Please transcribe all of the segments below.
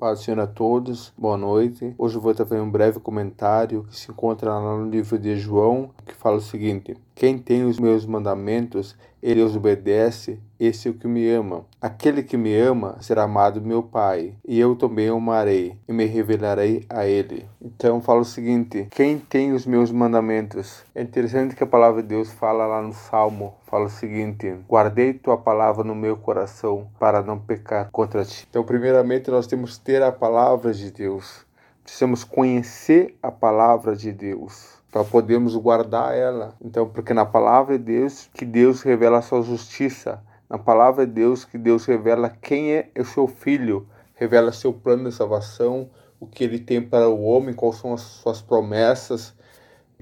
Paz Senhor a todos, boa noite. Hoje eu vou trazer um breve comentário que se encontra lá no livro de João, que fala o seguinte: Quem tem os meus mandamentos, ele os obedece, esse é o que me ama. Aquele que me ama será amado meu Pai, e eu também o amarei, e me revelarei a ele. Então fala o seguinte: Quem tem os meus mandamentos? É interessante que a palavra de Deus fala lá no Salmo, fala o seguinte: Guardei tua palavra no meu coração para não pecar contra ti. Então, primeiramente, nós temos que ter a palavra de Deus. Precisamos conhecer a palavra de Deus para podermos guardar ela. Então, porque na palavra de Deus que Deus revela a sua justiça, na palavra de Deus que Deus revela quem é o seu filho, revela seu plano de salvação, o que ele tem para o homem, quais são as suas promessas.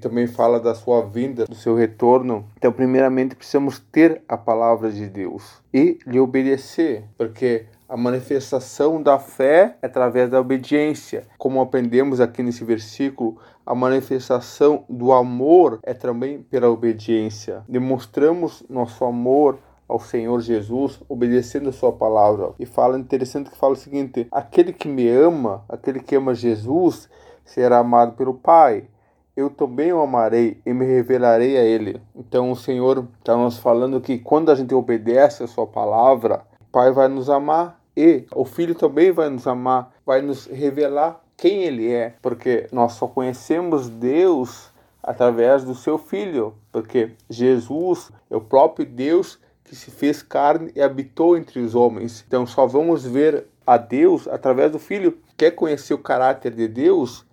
Também fala da sua vinda, do seu retorno. Então, primeiramente, precisamos ter a palavra de Deus e lhe obedecer, porque a manifestação da fé é através da obediência. Como aprendemos aqui nesse versículo, a manifestação do amor é também pela obediência. Demonstramos nosso amor ao Senhor Jesus, obedecendo a sua palavra. E fala interessante que fala o seguinte: aquele que me ama, aquele que ama Jesus, será amado pelo Pai. Eu também o amarei e me revelarei a ele. Então o Senhor está nos falando que quando a gente obedece a sua palavra, o Pai vai nos amar e o Filho também vai nos amar, vai nos revelar quem Ele é, porque nós só conhecemos Deus através do seu Filho, porque Jesus é o próprio Deus que se fez carne e habitou entre os homens. Então só vamos ver a Deus através do Filho. Quer conhecer o caráter de Deus?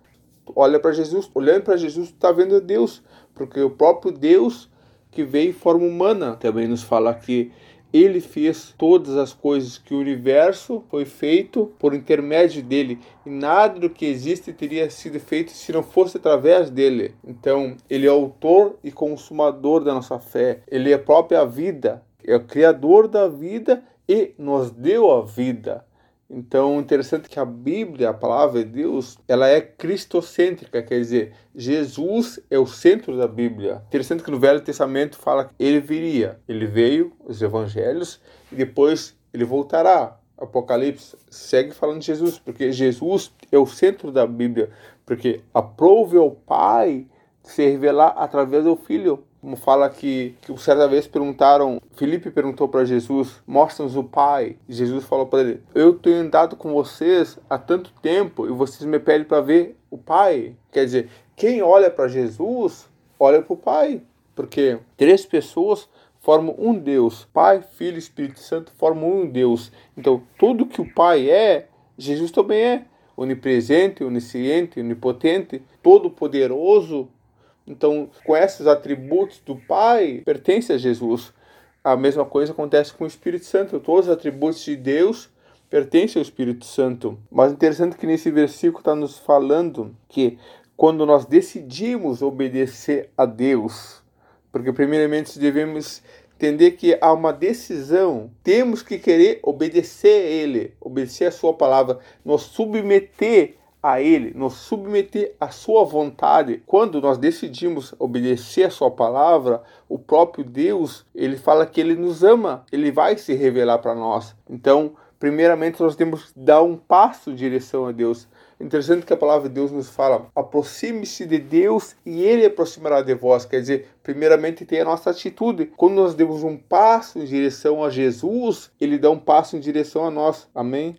Olha para Jesus. Olhando para Jesus, está vendo Deus, porque o próprio Deus que veio em forma humana também nos fala que ele fez todas as coisas que o universo foi feito por intermédio dele e nada do que existe teria sido feito se não fosse através dele. Então, ele é autor e consumador da nossa fé. Ele é a própria vida, é o criador da vida e nos deu a vida. Então, interessante que a Bíblia, a palavra de Deus, ela é cristocêntrica, quer dizer, Jesus é o centro da Bíblia. Interessante que no Velho Testamento fala que ele viria, ele veio, os evangelhos, e depois ele voltará. Apocalipse segue falando de Jesus, porque Jesus é o centro da Bíblia, porque aprove ao Pai se revelar através do Filho como fala que, que certa vez perguntaram, Felipe perguntou para Jesus, mostra-nos o Pai. E Jesus falou para ele, eu tenho andado com vocês há tanto tempo e vocês me pedem para ver o Pai. Quer dizer, quem olha para Jesus, olha para o Pai. Porque três pessoas formam um Deus. Pai, Filho e Espírito Santo formam um Deus. Então, tudo que o Pai é, Jesus também é. Onipresente, onisciente, onipotente, todo-poderoso, então, com esses atributos do Pai, pertence a Jesus. A mesma coisa acontece com o Espírito Santo. Todos os atributos de Deus pertencem ao Espírito Santo. Mas interessante que nesse versículo está nos falando que quando nós decidimos obedecer a Deus, porque primeiramente devemos entender que há uma decisão, temos que querer obedecer a Ele, obedecer a Sua palavra, nos submeter a Ele, nos submeter à Sua vontade, quando nós decidimos obedecer a Sua palavra, o próprio Deus, Ele fala que Ele nos ama, Ele vai se revelar para nós. Então, primeiramente, nós temos que dar um passo em direção a Deus. Interessante que a palavra de Deus nos fala: aproxime-se de Deus e Ele aproximará de vós. Quer dizer, primeiramente tem a nossa atitude. Quando nós demos um passo em direção a Jesus, Ele dá um passo em direção a nós. Amém?